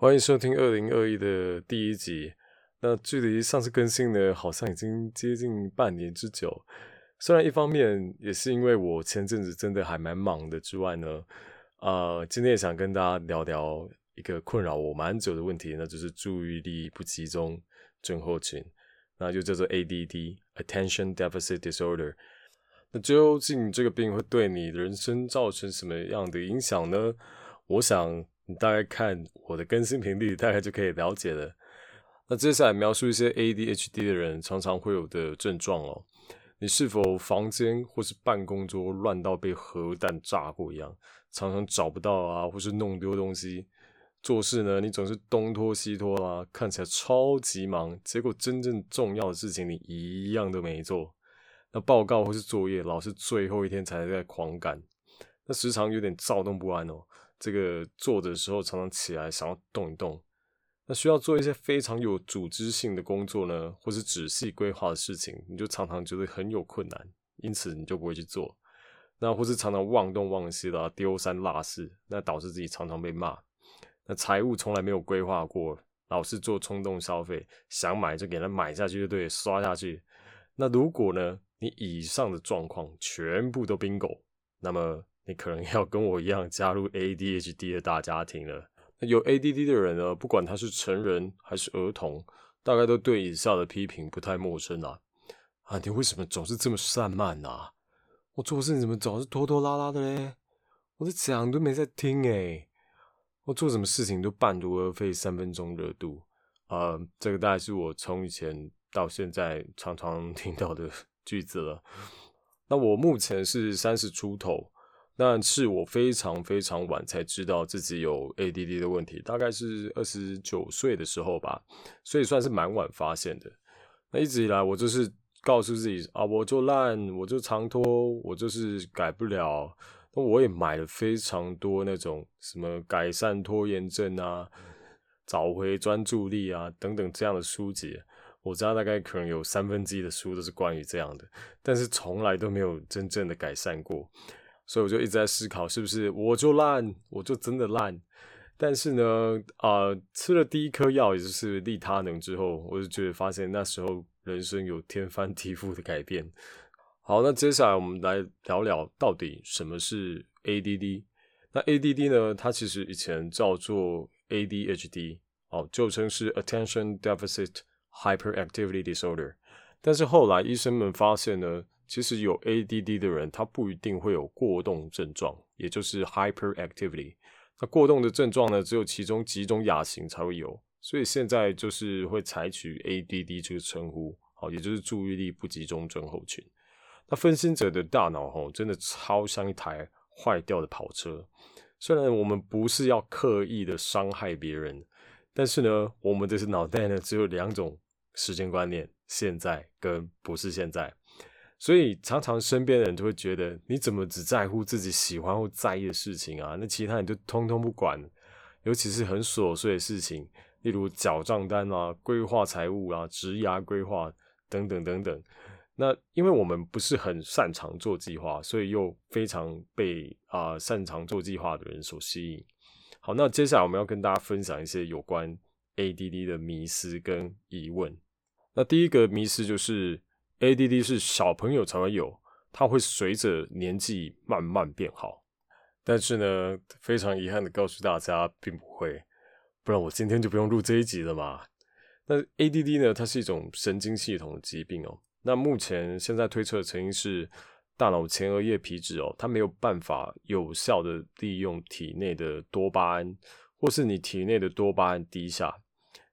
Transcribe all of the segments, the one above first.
欢迎收听二零二一的第一集。那距离上次更新呢，好像已经接近半年之久。虽然一方面也是因为我前阵子真的还蛮忙的之外呢，呃，今天也想跟大家聊聊一个困扰我蛮久的问题，那就是注意力不集中症候群，那就叫做 ADD（Attention Deficit Disorder）。那究竟这个病会对你人生造成什么样的影响呢？我想。你大概看我的更新频率，大概就可以了解了。那接下来描述一些 ADHD 的人常常会有的症状哦。你是否房间或是办公桌乱到被核弹炸过一样，常常找不到啊，或是弄丢东西？做事呢，你总是东拖西拖啊，看起来超级忙，结果真正重要的事情你一样都没做。那报告或是作业，老是最后一天才在狂赶，那时常有点躁动不安哦。这个做的时候常常起来想要动一动，那需要做一些非常有组织性的工作呢，或是仔细规划的事情，你就常常觉得很有困难，因此你就不会去做。那或是常常忘东忘西的丢三落四，那导致自己常常被骂。那财务从来没有规划过，老是做冲动消费，想买就给他买下去就对，刷下去。那如果呢，你以上的状况全部都 bingo，那么。你可能要跟我一样加入 ADHD 的大家庭了。那有 ADD 的人呢，不管他是成人还是儿童，大概都对以下的批评不太陌生啊。啊，你为什么总是这么散漫啊？我做事你怎么总是拖拖拉拉的嘞？我在讲都没在听诶。我做什么事情都半途而废，三分钟热度。啊，这个大概是我从以前到现在常常 听到的句子了。那我目前是三十出头。那是我非常非常晚才知道自己有 ADD 的问题，大概是二十九岁的时候吧，所以算是蛮晚发现的。那一直以来，我就是告诉自己啊，我就烂，我就长拖，我就是改不了。那我也买了非常多那种什么改善拖延症啊、找回专注力啊等等这样的书籍。我知道大概可能有三分之一的书都是关于这样的，但是从来都没有真正的改善过。所以我就一直在思考，是不是我就烂，我就真的烂。但是呢，啊，吃了第一颗药，也就是利他能之后，我就觉得发现那时候人生有天翻地覆的改变。好，那接下来我们来聊聊到底什么是 ADD。那 ADD 呢，它其实以前叫做 ADHD，哦，旧称是 Attention Deficit Hyperactivity Disorder。但是后来医生们发现呢。其实有 ADD 的人，他不一定会有过动症状，也就是 hyperactivity。那过动的症状呢，只有其中几种亚型才会有，所以现在就是会采取 ADD 这个称呼，好，也就是注意力不集中症候群。那分心者的大脑，吼，真的超像一台坏掉的跑车。虽然我们不是要刻意的伤害别人，但是呢，我们的脑袋呢，只有两种时间观念：现在跟不是现在。所以常常身边的人就会觉得，你怎么只在乎自己喜欢或在意的事情啊？那其他人就通通不管，尤其是很琐碎的事情，例如缴账单啊、规划财务啊、职涯规划等等等等。那因为我们不是很擅长做计划，所以又非常被啊擅长做计划的人所吸引。好，那接下来我们要跟大家分享一些有关 ADD 的迷思跟疑问。那第一个迷思就是。ADD 是小朋友才会有，它会随着年纪慢慢变好。但是呢，非常遗憾的告诉大家，并不会，不然我今天就不用录这一集了嘛。那 ADD 呢，它是一种神经系统的疾病哦。那目前现在推测的成因是大脑前额叶皮质哦，它没有办法有效的利用体内的多巴胺，或是你体内的多巴胺低下，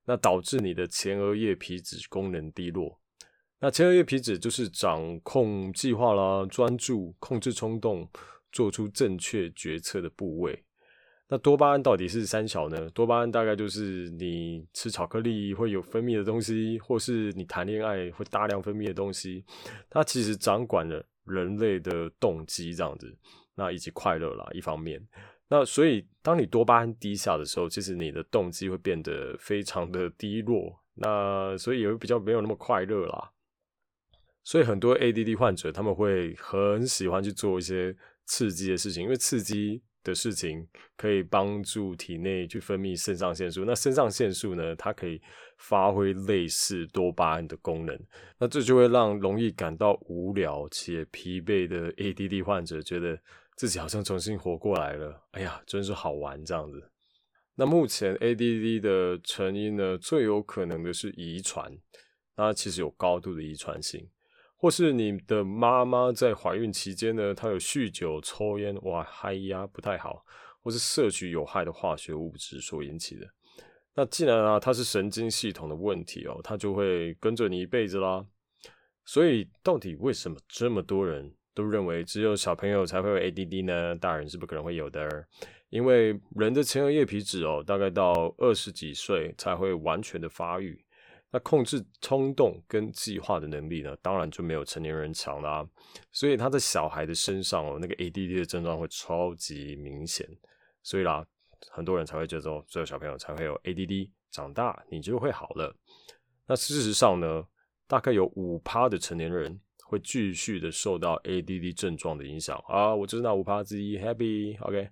那导致你的前额叶皮质功能低落。那前额叶皮质就是掌控计划啦、专注、控制冲动、做出正确决策的部位。那多巴胺到底是三小呢？多巴胺大概就是你吃巧克力会有分泌的东西，或是你谈恋爱会大量分泌的东西。它其实掌管了人类的动机这样子，那以及快乐啦一方面。那所以当你多巴胺低下的时候，其实你的动机会变得非常的低落。那所以也会比较没有那么快乐啦。所以很多 ADD 患者他们会很喜欢去做一些刺激的事情，因为刺激的事情，可以帮助体内去分泌肾上腺素。那肾上腺素呢，它可以发挥类似多巴胺的功能。那这就会让容易感到无聊且疲惫的 ADD 患者觉得自己好像重新活过来了。哎呀，真是好玩这样子。那目前 ADD 的成因呢，最有可能的是遗传，那其实有高度的遗传性。或是你的妈妈在怀孕期间呢，她有酗酒、抽烟，哇，嗨呀，不太好；或是摄取有害的化学物质所引起的。那既然啊，它是神经系统的问题哦，它就会跟着你一辈子啦。所以，到底为什么这么多人都认为只有小朋友才会有 ADD 呢？大人是不可能会有的，因为人的前额叶皮质哦，大概到二十几岁才会完全的发育。那控制冲动跟计划的能力呢，当然就没有成年人强啦。所以他在小孩的身上哦，那个 ADD 的症状会超级明显。所以啦，很多人才会觉得只有小朋友才会有 ADD，长大你就会好了。那事实上呢，大概有五趴的成年人会继续的受到 ADD 症状的影响啊。我就是那五趴之一，Happy，OK。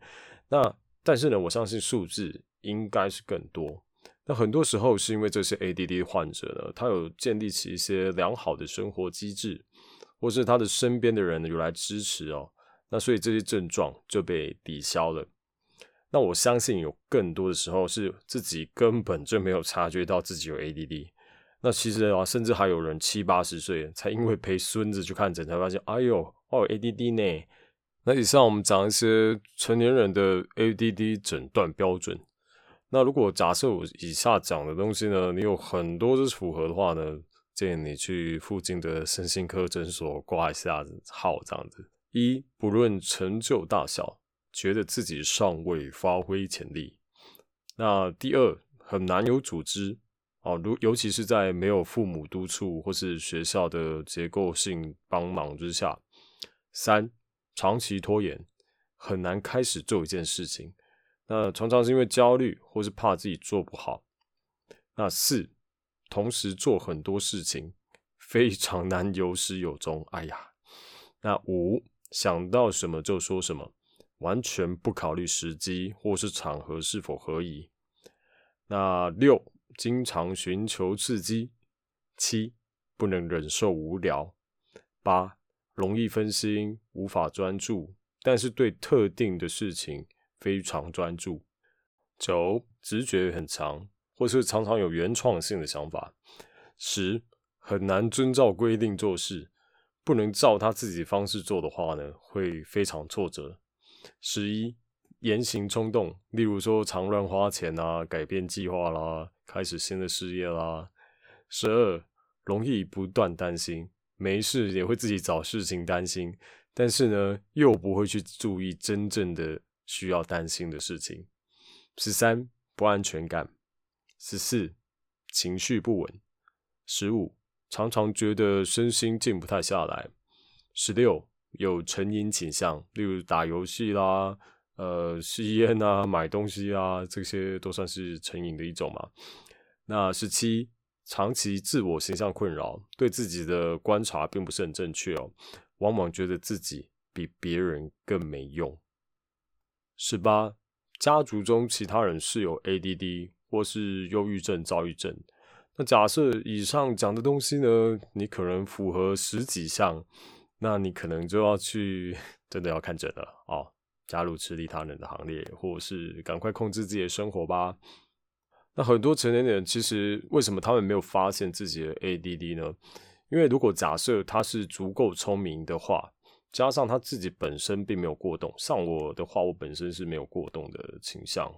那但是呢，我相信数字应该是更多。那很多时候是因为这些 ADD 患者呢，他有建立起一些良好的生活机制，或是他的身边的人有来支持哦，那所以这些症状就被抵消了。那我相信有更多的时候是自己根本就没有察觉到自己有 ADD。那其实啊，甚至还有人七八十岁才因为陪孙子去看诊才发现，哎呦，我有 ADD 呢。那以上我们讲一些成年人的 ADD 诊断标准。那如果假设我以下讲的东西呢，你有很多是符合的话呢，建议你去附近的身心科诊所挂一下号，这样子。一，不论成就大小，觉得自己尚未发挥潜力。那第二，很难有组织哦，如尤其是在没有父母督促或是学校的结构性帮忙之下。三，长期拖延，很难开始做一件事情。那常常是因为焦虑，或是怕自己做不好。那四，同时做很多事情，非常难有始有终。哎呀，那五，想到什么就说什么，完全不考虑时机或是场合是否合宜。那六，经常寻求刺激。七，不能忍受无聊。八，容易分心，无法专注，但是对特定的事情。非常专注，九直觉很强，或是常常有原创性的想法。十很难遵照规定做事，不能照他自己方式做的话呢，会非常挫折。十一言行冲动，例如说常乱花钱啊，改变计划啦，开始新的事业啦。十二容易不断担心，没事也会自己找事情担心，但是呢，又不会去注意真正的。需要担心的事情。十三不安全感。十四情绪不稳。十五常常觉得身心静不太下来。十六有成瘾倾向，例如打游戏啦、呃吸烟啊、买东西啊，这些都算是成瘾的一种嘛。那十七长期自我形象困扰，对自己的观察并不是很正确哦，往往觉得自己比别人更没用。十八，家族中其他人是有 ADD 或是忧郁症、躁郁症。那假设以上讲的东西呢，你可能符合十几项，那你可能就要去真的要看诊了哦，加入吃利他人的行列，或者是赶快控制自己的生活吧。那很多成年人其实为什么他们没有发现自己的 ADD 呢？因为如果假设他是足够聪明的话。加上他自己本身并没有过动，像我的话，我本身是没有过动的倾向。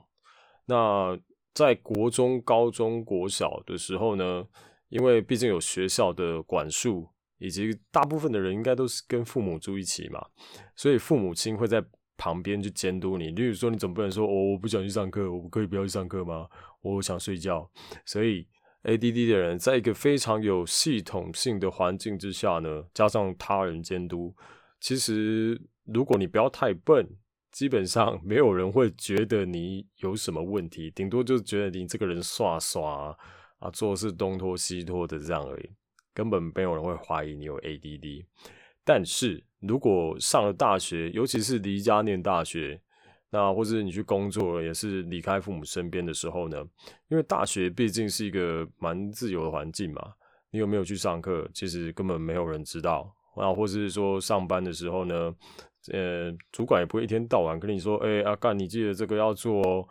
那在国中、高中国小的时候呢，因为毕竟有学校的管束，以及大部分的人应该都是跟父母住一起嘛，所以父母亲会在旁边去监督你。例如说，你总不能说，哦，我不想去上课，我可以不要去上课吗？我想睡觉。所以 ADD 的人在一个非常有系统性的环境之下呢，加上他人监督。其实，如果你不要太笨，基本上没有人会觉得你有什么问题，顶多就是觉得你这个人耍耍啊，做事东拖西拖的这样而已，根本没有人会怀疑你有 ADD。但是如果上了大学，尤其是离家念大学，那或者你去工作，也是离开父母身边的时候呢？因为大学毕竟是一个蛮自由的环境嘛，你有没有去上课，其实根本没有人知道。啊，或是说上班的时候呢，呃，主管也不会一天到晚跟你说，哎，阿干，你记得这个要做哦。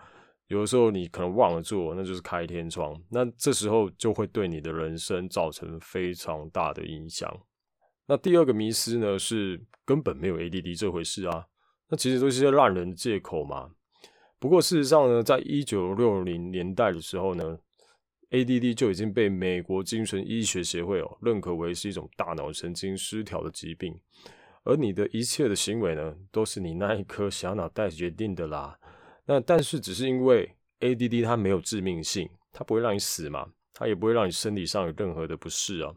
有的时候你可能忘了做，那就是开天窗。那这时候就会对你的人生造成非常大的影响。那第二个迷失呢，是根本没有 ADD 这回事啊。那其实都是些烂人借口嘛。不过事实上呢，在一九六零年代的时候呢，ADD 就已经被美国精神医学协会哦认可为是一种大脑神经失调的疾病。而你的一切的行为呢，都是你那一颗小脑袋决定的啦。那但是只是因为 ADD 它没有致命性，它不会让你死嘛，它也不会让你身体上有任何的不适啊，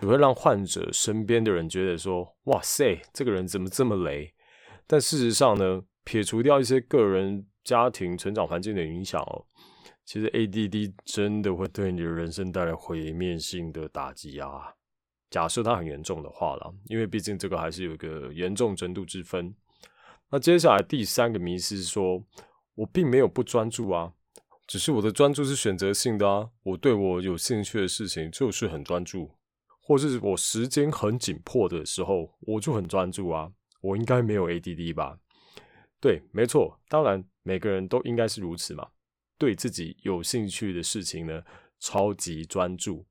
只会让患者身边的人觉得说，哇塞，这个人怎么这么雷？但事实上呢，撇除掉一些个人、家庭、成长环境的影响哦，其实 ADD 真的会对你的人生带来毁灭性的打击啊。假设它很严重的话了，因为毕竟这个还是有一个严重程度之分。那接下来第三个迷思是说，我并没有不专注啊，只是我的专注是选择性的啊。我对我有兴趣的事情就是很专注，或是我时间很紧迫的时候，我就很专注啊。我应该没有 ADD 吧？对，没错，当然每个人都应该是如此嘛。对自己有兴趣的事情呢，超级专注。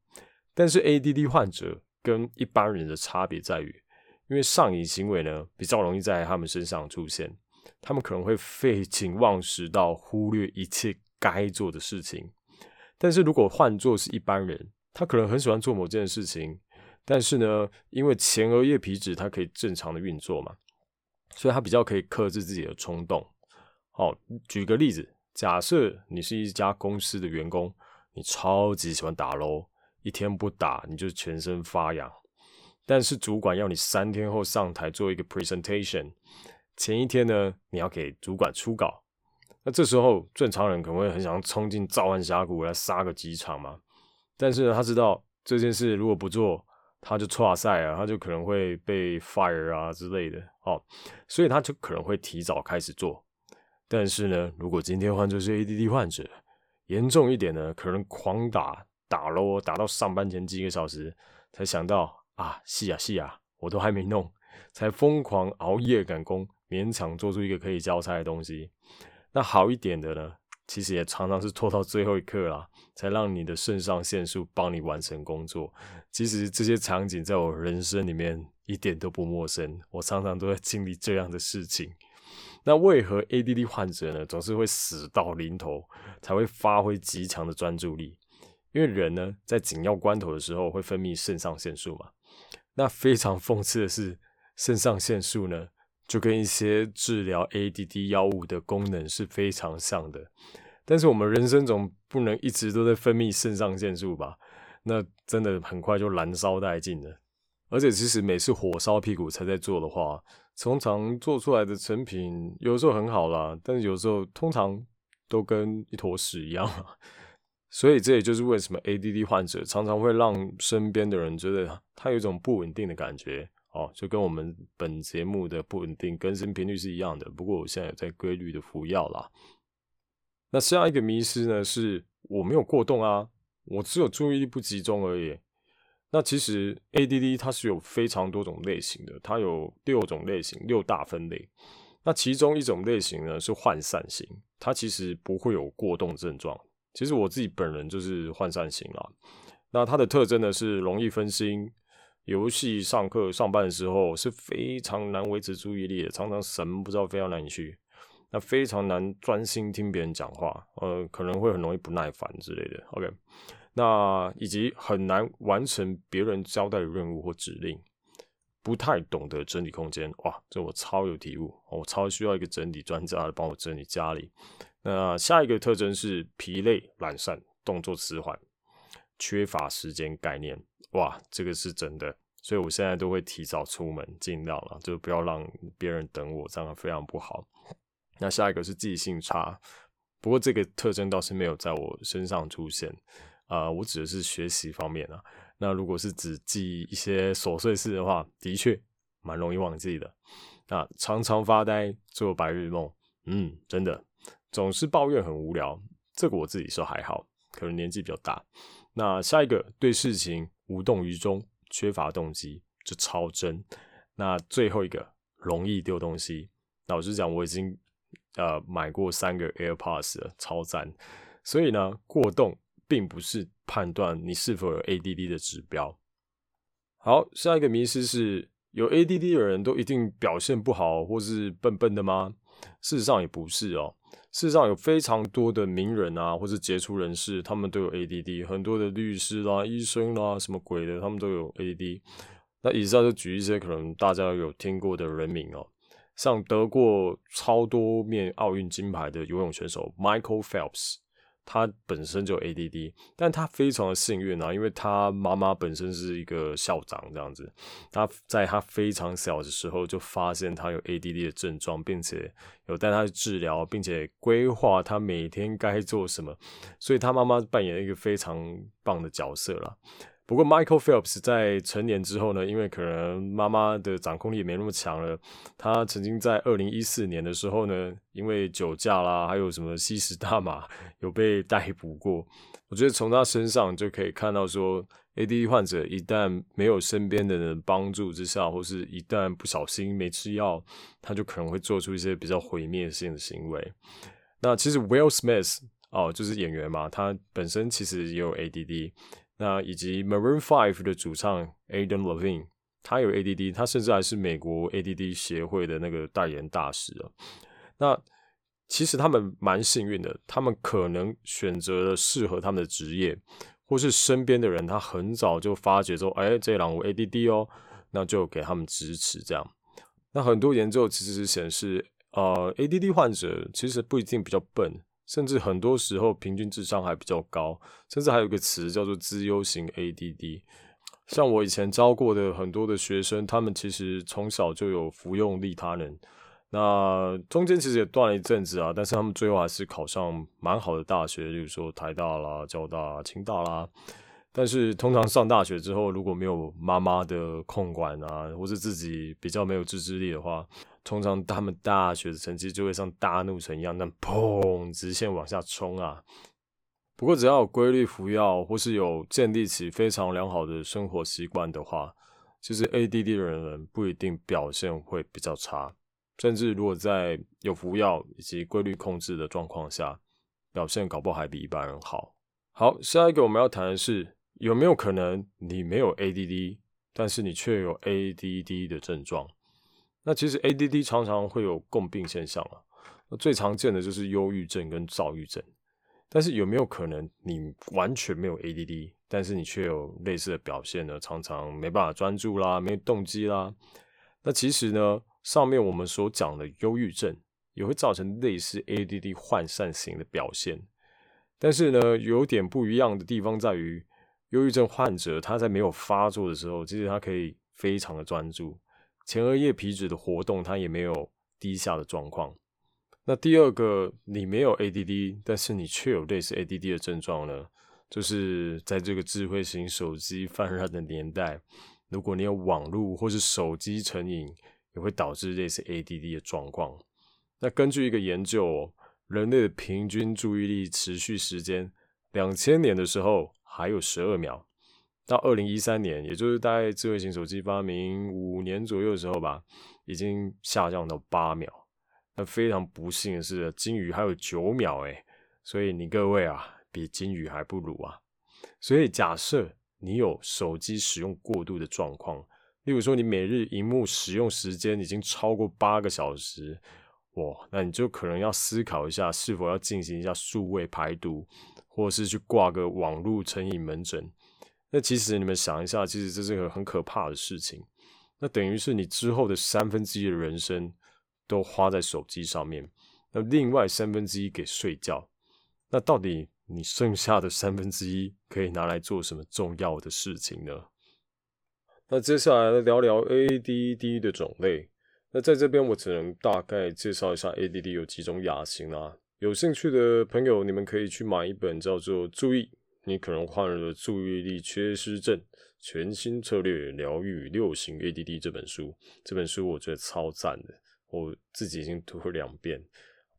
但是 ADD 患者跟一般人的差别在于，因为上瘾行为呢比较容易在他们身上出现，他们可能会废寝忘食到忽略一切该做的事情。但是如果换作是一般人，他可能很喜欢做某件事情。但是呢，因为前额叶皮质它可以正常的运作嘛，所以它比较可以克制自己的冲动。好，举个例子，假设你是一家公司的员工，你超级喜欢打喽，一天不打你就全身发痒。但是主管要你三天后上台做一个 presentation，前一天呢，你要给主管初稿。那这时候正常人可能会很想冲进召唤峡谷来杀个几场嘛。但是呢，他知道这件事如果不做，他就错赛啊，他就可能会被 fire 啊之类的，哦，所以他就可能会提早开始做。但是呢，如果今天患者是 ADD 患者，严重一点呢，可能狂打打咯，打到上班前几个小时才想到啊，是啊是啊，我都还没弄，才疯狂熬夜赶工，勉强做出一个可以交差的东西。那好一点的呢？其实也常常是拖到最后一刻啦，才让你的肾上腺素帮你完成工作。其实这些场景在我人生里面一点都不陌生，我常常都在经历这样的事情。那为何 ADD 患者呢，总是会死到临头才会发挥极强的专注力？因为人呢，在紧要关头的时候会分泌肾上腺素嘛。那非常讽刺的是，肾上腺素呢？就跟一些治疗 ADD 药物的功能是非常像的，但是我们人生总不能一直都在分泌肾上腺素吧？那真的很快就燃烧殆尽了。而且其实每次火烧屁股才在做的话，通常做出来的成品有时候很好啦，但是有时候通常都跟一坨屎一样。所以这也就是为什么 ADD 患者常常会让身边的人觉得他有一种不稳定的感觉。哦，就跟我们本节目的不稳定更新频率是一样的。不过我现在有在规律的服药啦。那下一个迷失呢，是我没有过动啊，我只有注意力不集中而已。那其实 ADD 它是有非常多种类型的，它有六种类型，六大分类。那其中一种类型呢是涣散型，它其实不会有过动症状。其实我自己本人就是涣散型啦。那它的特征呢是容易分心。游戏、上课、上班的时候是非常难维持注意力的，常常神不知道飞到哪里去，那非常难专心听别人讲话，呃，可能会很容易不耐烦之类的。OK，那以及很难完成别人交代的任务或指令，不太懂得整理空间。哇，这我超有体悟，我超需要一个整理专家来帮我整理家里。那下一个特征是疲累、懒散、动作迟缓、缺乏时间概念。哇，这个是真的，所以我现在都会提早出门，尽量了，就不要让别人等我，这样非常不好。那下一个是记性差，不过这个特征倒是没有在我身上出现啊，我指的是学习方面啊。那如果是只记一些琐碎事的话，的确蛮容易忘记的。那常常发呆、做白日梦、嗯，真的总是抱怨很无聊。这个我自己说还好，可能年纪比较大。那下一个对事情无动于衷，缺乏动机，这超真。那最后一个容易丢东西。老实讲，我已经呃买过三个 AirPods，超赞。所以呢，过动并不是判断你是否有 ADD 的指标。好，下一个迷思是有 ADD 的人都一定表现不好或是笨笨的吗？事实上也不是哦。事实上有非常多的名人啊，或是杰出人士，他们都有 ADD。很多的律师啦、医生啦，什么鬼的，他们都有 ADD。那以上就举一些可能大家有听过的人名哦，像得过超多面奥运金牌的游泳选手 Michael Phelps。他本身就 ADD，但他非常的幸运啊，因为他妈妈本身是一个校长这样子，他在他非常小的时候就发现他有 ADD 的症状，并且有带他去治疗，并且规划他每天该做什么，所以他妈妈扮演一个非常棒的角色了。不过，Michael Phelps 在成年之后呢，因为可能妈妈的掌控力也没那么强了，他曾经在二零一四年的时候呢，因为酒驾啦，还有什么吸食大麻，有被逮捕过。我觉得从他身上就可以看到，说 ADD 患者一旦没有身边的人帮助之下，或是一旦不小心没吃药，他就可能会做出一些比较毁灭性的行为。那其实 Will Smith 哦，就是演员嘛，他本身其实也有 ADD。那以及 Maroon Five 的主唱 Adam Levine，他有 ADD，他甚至还是美国 ADD 协会的那个代言大使啊。那其实他们蛮幸运的，他们可能选择了适合他们的职业，或是身边的人他很早就发觉说，哎，这狼我 ADD 哦，那就给他们支持这样。那很多研究其实是显示，呃，ADD 患者其实不一定比较笨。甚至很多时候平均智商还比较高，甚至还有一个词叫做资优型 ADD。像我以前教过的很多的学生，他们其实从小就有服用利他能，那中间其实也断了一阵子啊，但是他们最后还是考上蛮好的大学，例如说台大啦、交大、清大啦。但是通常上大学之后，如果没有妈妈的控管啊，或是自己比较没有自制力的话，通常他们大学的成绩就会像大怒神一样，那砰直线往下冲啊。不过只要有规律服药，或是有建立起非常良好的生活习惯的话，其实 ADD 的人不一定表现会比较差，甚至如果在有服药以及规律控制的状况下，表现搞不好还比一般人好。好，下一个我们要谈的是有没有可能你没有 ADD，但是你却有 ADD 的症状。那其实 ADD 常常会有共病现象啊，最常见的就是忧郁症跟躁郁症。但是有没有可能你完全没有 ADD，但是你却有类似的表现呢？常常没办法专注啦，没有动机啦。那其实呢，上面我们所讲的忧郁症也会造成类似 ADD 涣散型的表现。但是呢，有点不一样的地方在于，忧郁症患者他在没有发作的时候，其实他可以非常的专注。前额叶皮质的活动，它也没有低下的状况。那第二个，你没有 ADD，但是你却有类似 ADD 的症状呢？就是在这个智慧型手机泛滥的年代，如果你有网络或是手机成瘾，也会导致类似 ADD 的状况。那根据一个研究，人类的平均注意力持续时间，两千年的时候还有十二秒。到二零一三年，也就是大概智慧型手机发明五年左右的时候吧，已经下降到八秒。那非常不幸的是，金鱼还有九秒诶，所以你各位啊，比金鱼还不如啊。所以假设你有手机使用过度的状况，例如说你每日荧幕使用时间已经超过八个小时，哇，那你就可能要思考一下，是否要进行一下数位排毒，或是去挂个网络成瘾门诊。那其实你们想一下，其实这是个很可怕的事情。那等于是你之后的三分之一的人生都花在手机上面，那另外三分之一给睡觉。那到底你剩下的三分之一可以拿来做什么重要的事情呢？那接下来聊聊 ADD 的种类。那在这边我只能大概介绍一下 ADD 有几种亚型啊。有兴趣的朋友，你们可以去买一本叫做《注意》。你可能患了注意力缺失症，全新策略疗愈六型 ADD 这本书，这本书我觉得超赞的，我自己已经读了两遍，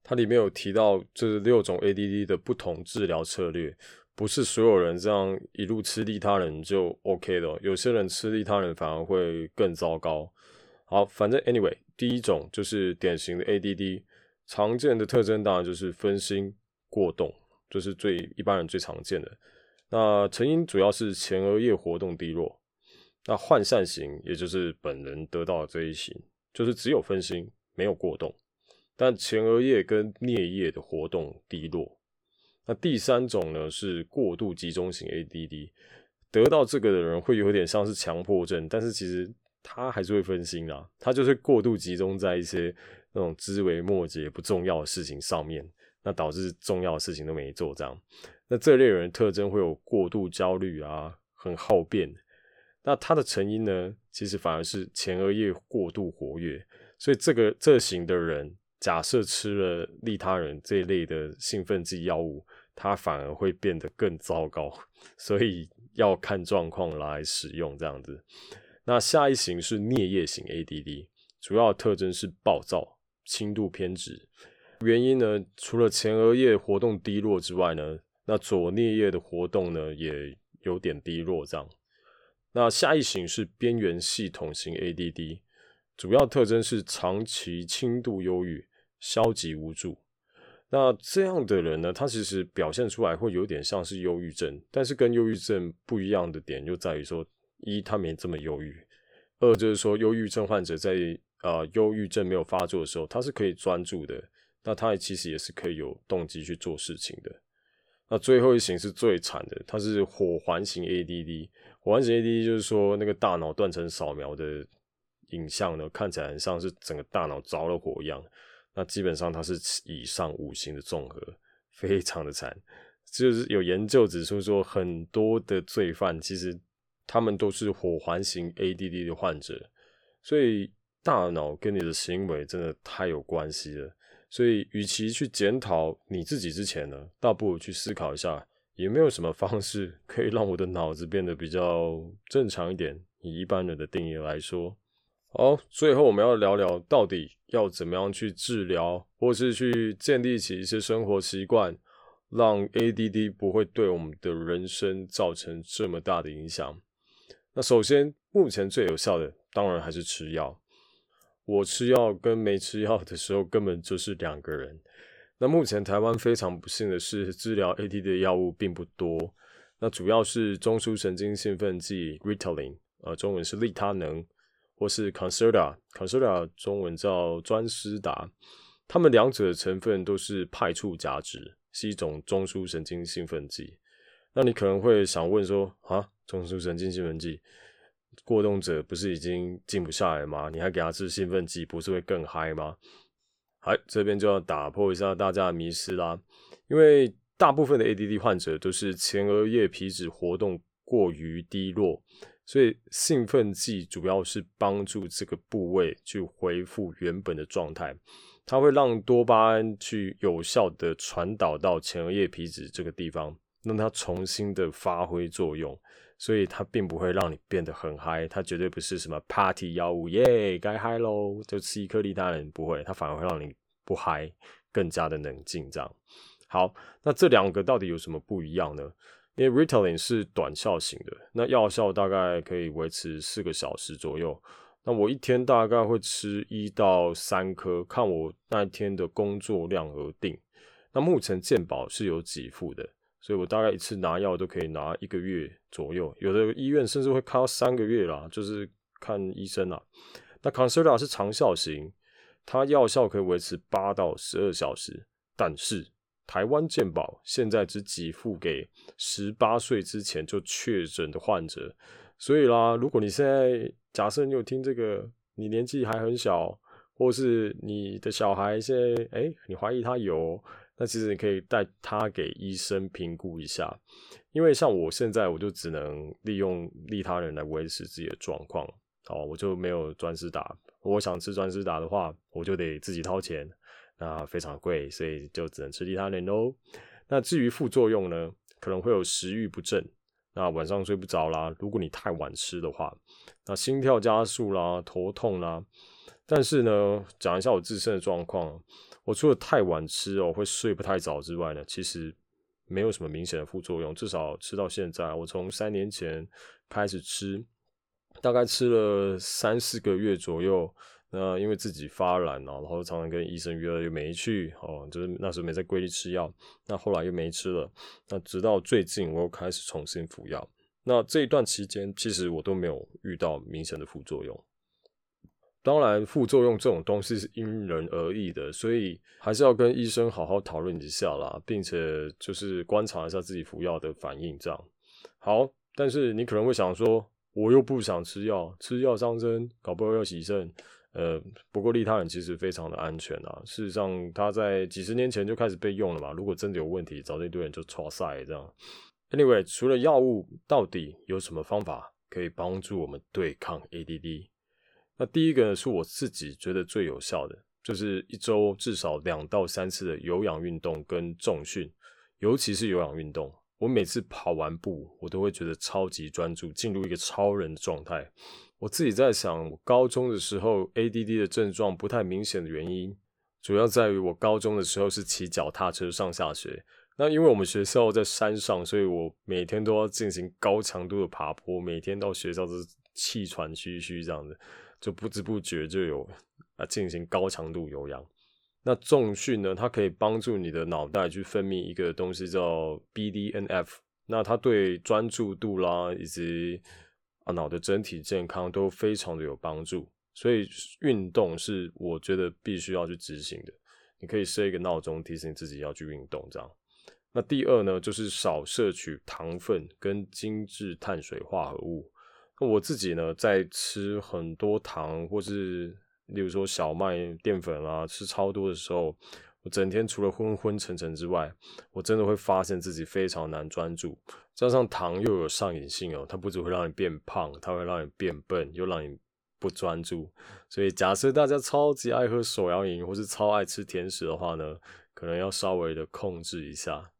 它里面有提到这六种 ADD 的不同治疗策略，不是所有人这样一路吃利他人就 OK 的，有些人吃利他人反而会更糟糕。好，反正 anyway，第一种就是典型的 ADD，常见的特征当然就是分心过动，就是最一般人最常见的。那成因主要是前额叶活动低落。那涣散型，也就是本人得到的这一型，就是只有分心，没有过动，但前额叶跟颞叶的活动低落。那第三种呢是过度集中型 ADD，得到这个的人会有点像是强迫症，但是其实他还是会分心啊，他就是过度集中在一些那种枝微末节不重要的事情上面，那导致重要的事情都没做这样。那这类人特征会有过度焦虑啊，很好变。那它的成因呢，其实反而是前额叶过度活跃，所以这个这型的人，假设吃了利他人这一类的兴奋剂药物，他反而会变得更糟糕，所以要看状况来使用这样子。那下一型是颞叶型 ADD，主要特征是暴躁、轻度偏执。原因呢，除了前额叶活动低落之外呢，那左颞叶的活动呢也有点低落这样。那下一型是边缘系统型 ADD，主要特征是长期轻度忧郁、消极无助。那这样的人呢，他其实表现出来会有点像是忧郁症，但是跟忧郁症不一样的点就在于说，一他没这么忧郁，二就是说忧郁症患者在呃忧郁症没有发作的时候，他是可以专注的，那他也其实也是可以有动机去做事情的。那最后一型是最惨的，它是火环型 ADD。火环型 ADD 就是说，那个大脑断层扫描的影像呢，看起来很像是整个大脑着了火一样。那基本上它是以上五型的综合，非常的惨。就是有研究指出说，很多的罪犯其实他们都是火环型 ADD 的患者，所以大脑跟你的行为真的太有关系了。所以，与其去检讨你自己之前呢，倒不如去思考一下，有没有什么方式可以让我的脑子变得比较正常一点？以一般人的定义来说，好，最后我们要聊聊到底要怎么样去治疗，或是去建立起一些生活习惯，让 ADD 不会对我们的人生造成这么大的影响。那首先，目前最有效的当然还是吃药。我吃药跟没吃药的时候根本就是两个人。那目前台湾非常不幸的是，治疗 AD 的药物并不多。那主要是中枢神经兴奋剂 Ritalin，呃，中文是利他能，或是 Concerta，Concerta 中文叫专思达。它们两者的成分都是派处甲酯，是一种中枢神经兴奋剂。那你可能会想问说，啊，中枢神经兴奋剂？过动者不是已经静不下来吗？你还给他吃兴奋剂，不是会更嗨吗？好，这边就要打破一下大家的迷思啦。因为大部分的 ADD 患者都是前额叶皮质活动过于低落，所以兴奋剂主要是帮助这个部位去恢复原本的状态，它会让多巴胺去有效的传导到前额叶皮质这个地方，让它重新的发挥作用。所以它并不会让你变得很嗨，它绝对不是什么 party 药物耶，该嗨喽就吃一颗利他人不会，它反而会让你不嗨，更加的冷静这样。好，那这两个到底有什么不一样呢？因为 Ritalin 是短效型的，那药效大概可以维持四个小时左右。那我一天大概会吃一到三颗，看我那天的工作量而定。那目前健保是有给付的。所以我大概一次拿药都可以拿一个月左右，有的医院甚至会开到三个月啦，就是看医生啦。那 Concerta 是长效型，它药效可以维持八到十二小时，但是台湾健保现在只给付给十八岁之前就确诊的患者，所以啦，如果你现在假设你有听这个，你年纪还很小，或是你的小孩现在哎，你怀疑他有。那其实你可以带他给医生评估一下，因为像我现在我就只能利用利他人来维持自己的状况，哦，我就没有专师打。我想吃专师打的话，我就得自己掏钱，那非常贵，所以就只能吃利他人喽。那至于副作用呢，可能会有食欲不振，那晚上睡不着啦。如果你太晚吃的话，那心跳加速啦，头痛啦。但是呢，讲一下我自身的状况。我除了太晚吃哦，会睡不太早之外呢，其实没有什么明显的副作用。至少吃到现在，我从三年前开始吃，大概吃了三四个月左右。那因为自己发懒啊，然后常常跟医生约了又没去哦，就是那时候没在规律吃药。那后来又没吃了。那直到最近我又开始重新服药。那这一段期间，其实我都没有遇到明显的副作用。当然，副作用这种东西是因人而异的，所以还是要跟医生好好讨论一下啦，并且就是观察一下自己服药的反应。这样好，但是你可能会想说，我又不想吃药，吃药伤身，搞不好要洗肾。呃，不过利他人其实非常的安全啊。事实上，他在几十年前就开始被用了嘛。如果真的有问题，早这一堆人就错赛这样。Anyway，除了药物，到底有什么方法可以帮助我们对抗 ADD？那第一个呢是我自己觉得最有效的，就是一周至少两到三次的有氧运动跟重训，尤其是有氧运动。我每次跑完步，我都会觉得超级专注，进入一个超人的状态。我自己在想，高中的时候 ADD 的症状不太明显的原因，主要在于我高中的时候是骑脚踏车上下学。那因为我们学校在山上，所以我每天都要进行高强度的爬坡，每天到学校都是气喘吁吁这样子。就不知不觉就有啊进行高强度有氧，那重训呢？它可以帮助你的脑袋去分泌一个东西叫 BDNF，那它对专注度啦以及啊脑的整体健康都非常的有帮助。所以运动是我觉得必须要去执行的。你可以设一个闹钟提醒自己要去运动，这样。那第二呢，就是少摄取糖分跟精致碳水化合物。我自己呢，在吃很多糖，或是例如说小麦淀粉啊，吃超多的时候，我整天除了昏昏沉沉之外，我真的会发现自己非常难专注。加上糖又有上瘾性哦，它不只会让你变胖，它会让你变笨，又让你不专注。所以，假设大家超级爱喝手摇饮，或是超爱吃甜食的话呢，可能要稍微的控制一下。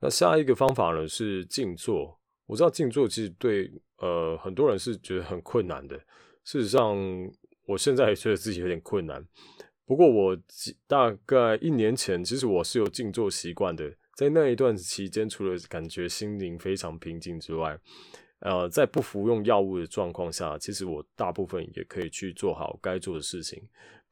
那下一个方法呢，是静坐。我知道静坐其实对呃很多人是觉得很困难的。事实上，我现在觉得自己有点困难。不过我大概一年前，其实我是有静坐习惯的。在那一段期间，除了感觉心灵非常平静之外，呃，在不服用药物的状况下，其实我大部分也可以去做好该做的事情。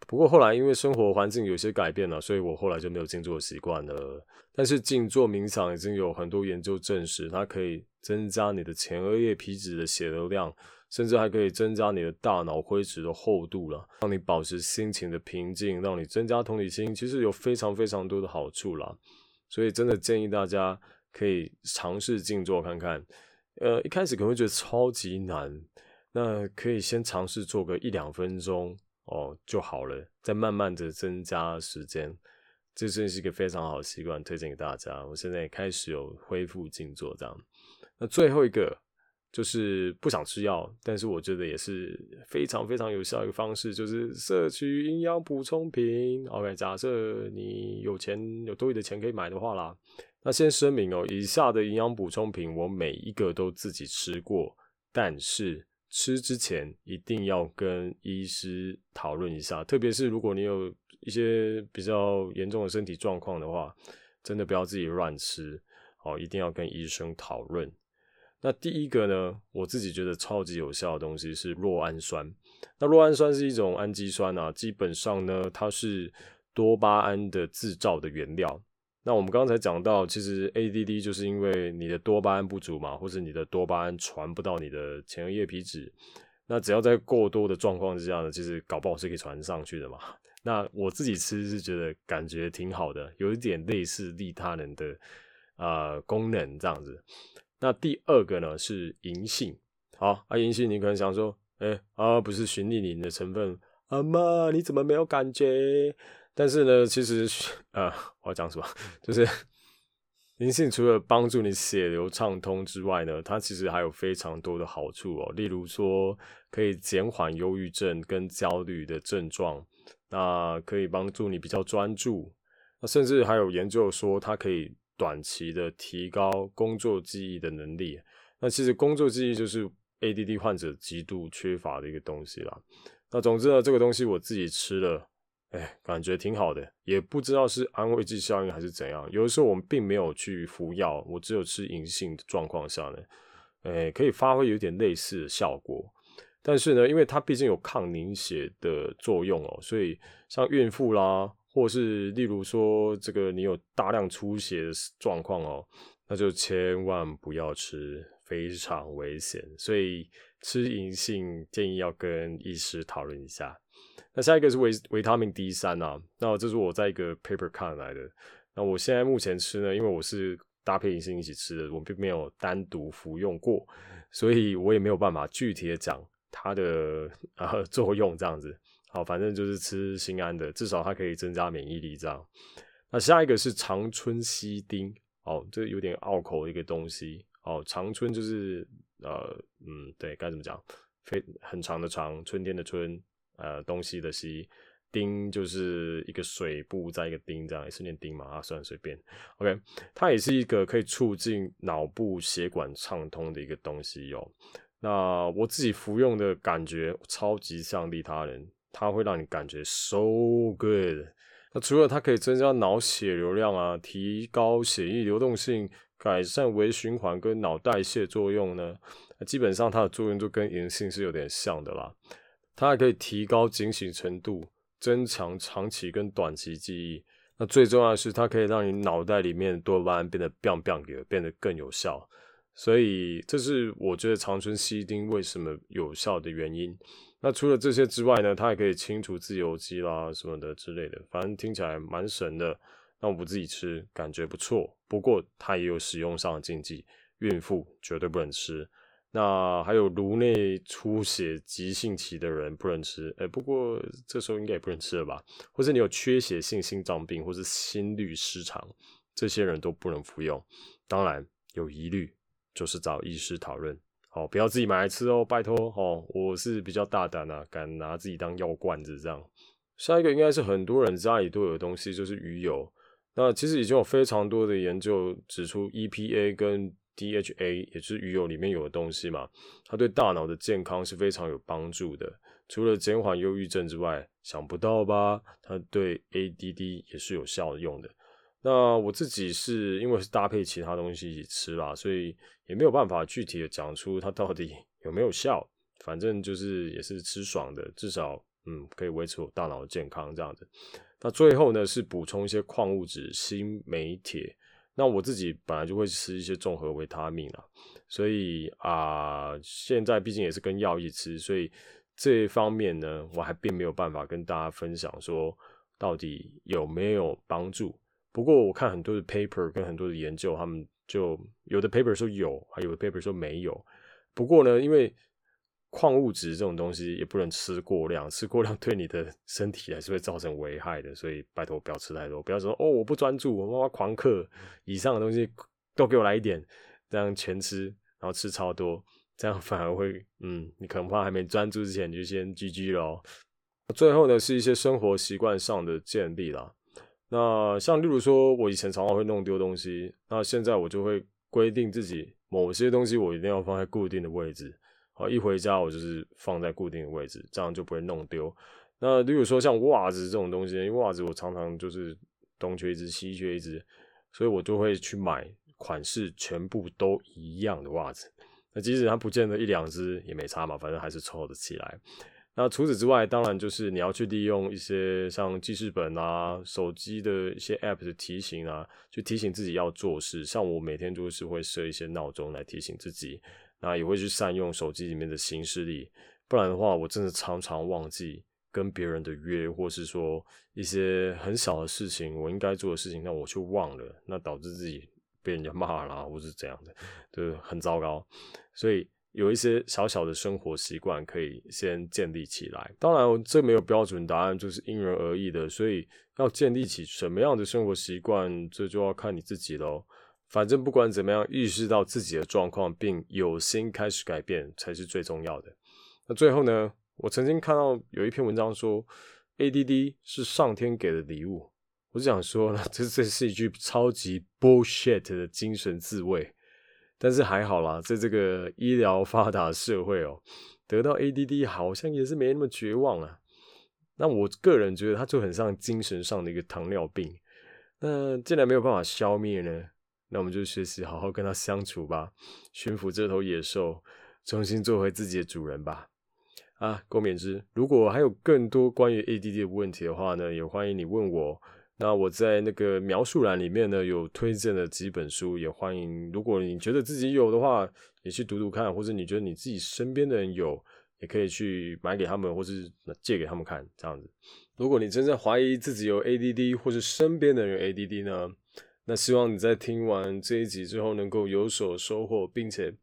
不过后来因为生活环境有些改变了，所以我后来就没有静坐习惯了。但是静坐冥想已经有很多研究证实，它可以增加你的前额叶皮质的血流量，甚至还可以增加你的大脑灰质的厚度了，让你保持心情的平静，让你增加同理心，其实有非常非常多的好处啦。所以真的建议大家可以尝试静坐看看。呃，一开始可能会觉得超级难，那可以先尝试做个一两分钟。哦就好了，再慢慢的增加时间，这真是一个非常好的习惯，推荐给大家。我现在也开始有恢复静坐这样。那最后一个就是不想吃药，但是我觉得也是非常非常有效一个方式，就是摄取营养补充品。OK，假设你有钱有多余的钱可以买的话啦，那先声明哦，以下的营养补充品我每一个都自己吃过，但是。吃之前一定要跟医师讨论一下，特别是如果你有一些比较严重的身体状况的话，真的不要自己乱吃，哦，一定要跟医生讨论。那第一个呢，我自己觉得超级有效的东西是酪氨酸。那酪氨酸是一种氨基酸啊，基本上呢，它是多巴胺的制造的原料。那我们刚才讲到，其实 ADD 就是因为你的多巴胺不足嘛，或者你的多巴胺传不到你的前额叶皮质。那只要在过多的状况之下呢，其实搞不好是可以传上去的嘛。那我自己吃是觉得感觉挺好的，有一点类似利他人的啊功能这样子。那第二个呢是银杏，好啊，银杏你可能想说，哎啊不是循利宁的成分，阿妈你怎么没有感觉？但是呢，其实呃，我要讲什么？就是银杏除了帮助你血流畅通之外呢，它其实还有非常多的好处哦。例如说，可以减缓忧郁症跟焦虑的症状，那可以帮助你比较专注。那甚至还有研究说，它可以短期的提高工作记忆的能力。那其实工作记忆就是 ADD 患者极度缺乏的一个东西啦。那总之呢，这个东西我自己吃了。哎，感觉挺好的，也不知道是安慰剂效应还是怎样。有的时候我们并没有去服药，我只有吃银杏的状况下呢，哎，可以发挥有点类似的效果。但是呢，因为它毕竟有抗凝血的作用哦，所以像孕妇啦，或是例如说这个你有大量出血的状况哦，那就千万不要吃，非常危险。所以吃银杏建议要跟医师讨论一下。那下一个是维维他命 D 三啊，那这是我在一个 paper 看来的。那我现在目前吃呢，因为我是搭配银杏一起吃的，我并没有单独服用过，所以我也没有办法具体的讲它的呃作用这样子。好，反正就是吃心安的，至少它可以增加免疫力这样。那下一个是长春西丁，哦，这有点拗口的一个东西。哦，长春就是呃嗯，对，该怎么讲？非很长的长，春天的春。呃，东西的西，丁就是一个水部在一个丁，这样也是念丁嘛啊，算随便。OK，它也是一个可以促进脑部血管畅通的一个东西哟。那我自己服用的感觉超级像利他人，它会让你感觉 so good。那除了它可以增加脑血流量啊，提高血液流动性，改善微循环跟脑代谢作用呢，基本上它的作用就跟银杏是有点像的啦。它还可以提高警醒程度，增强长期跟短期记忆。那最重要的是，它可以让你脑袋里面多巴胺变得棒棒的变得更有效。所以，这是我觉得长春西丁为什么有效的原因。那除了这些之外呢，它还可以清除自由基啦什么的之类的，反正听起来蛮神的。那我不自己吃，感觉不错。不过它也有使用上的禁忌，孕妇绝对不能吃。那还有颅内出血急性期的人不能吃，哎，不过这时候应该也不能吃了吧？或者你有缺血性心脏病或是心律失常，这些人都不能服用。当然有疑虑，就是找医师讨论，好，不要自己买来吃哦，拜托哦。我是比较大胆啊，敢拿自己当药罐子这样。下一个应该是很多人家里都有的东西，就是鱼油。那其实已经有非常多的研究指出，EPA 跟 DHA 也就是鱼油里面有的东西嘛，它对大脑的健康是非常有帮助的。除了减缓忧郁症之外，想不到吧？它对 ADD 也是有效用的。那我自己是因为是搭配其他东西一起吃啦，所以也没有办法具体的讲出它到底 有没有效。反正就是也是吃爽的，至少嗯可以维持我大脑的健康这样子。那最后呢是补充一些矿物质，锌、镁、铁。那我自己本来就会吃一些综合维他命啊，所以啊，现在毕竟也是跟药一吃，所以这一方面呢，我还并没有办法跟大家分享说到底有没有帮助。不过我看很多的 paper 跟很多的研究，他们就有的 paper 说有，还有的 paper 说没有。不过呢，因为矿物质这种东西也不能吃过量，吃过量对你的身体还是会造成危害的，所以拜托不要吃太多，不要说哦我不专注，我妈妈狂嗑，以上的东西都给我来一点，这样全吃，然后吃超多，这样反而会，嗯，你可能怕还没专注之前你就先 GG 咯。最后呢是一些生活习惯上的建立啦，那像例如说我以前常常会弄丢东西，那现在我就会规定自己某些东西我一定要放在固定的位置。好，一回家我就是放在固定的位置，这样就不会弄丢。那例如说像袜子这种东西，因为袜子我常常就是东缺一只西缺一只，所以我就会去买款式全部都一样的袜子。那即使它不见得一两只也没差嘛，反正还是凑得起来。那除此之外，当然就是你要去利用一些像记事本啊、手机的一些 App 的提醒啊，去提醒自己要做事。像我每天就是会设一些闹钟来提醒自己。那也会去善用手机里面的行事历，不然的话，我真的常常忘记跟别人的约，或是说一些很小的事情，我应该做的事情，那我就忘了，那导致自己被人家骂啦，或是怎样的，就很糟糕。所以有一些小小的生活习惯可以先建立起来。当然，这没有标准答案，就是因人而异的。所以要建立起什么样的生活习惯，这就要看你自己喽。反正不管怎么样，意识到自己的状况，并有心开始改变，才是最重要的。那最后呢？我曾经看到有一篇文章说，ADD 是上天给的礼物。我就想说呢，这这是一句超级 bullshit 的精神自慰。但是还好啦，在这个医疗发达社会哦，得到 ADD 好像也是没那么绝望啊。那我个人觉得它就很像精神上的一个糖尿病。那既然没有办法消灭呢，那我们就学习好好跟它相处吧，驯服这头野兽，重新做回自己的主人吧。啊，郭勉之，如果还有更多关于 ADD 的问题的话呢，也欢迎你问我。那我在那个描述栏里面呢，有推荐的几本书，也欢迎。如果你觉得自己有的话，也去读读看，或者你觉得你自己身边的人有，也可以去买给他们，或是借给他们看，这样子。如果你真正怀疑自己有 ADD，或是身边的人 ADD 呢，那希望你在听完这一集之后，能够有所收获，并且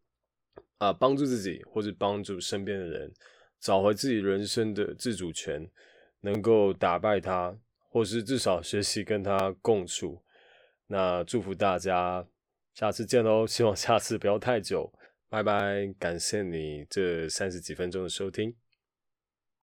啊，帮助自己或者帮助身边的人。找回自己人生的自主权，能够打败他，或是至少学习跟他共处。那祝福大家，下次见喽！希望下次不要太久，拜拜！感谢你这三十几分钟的收听。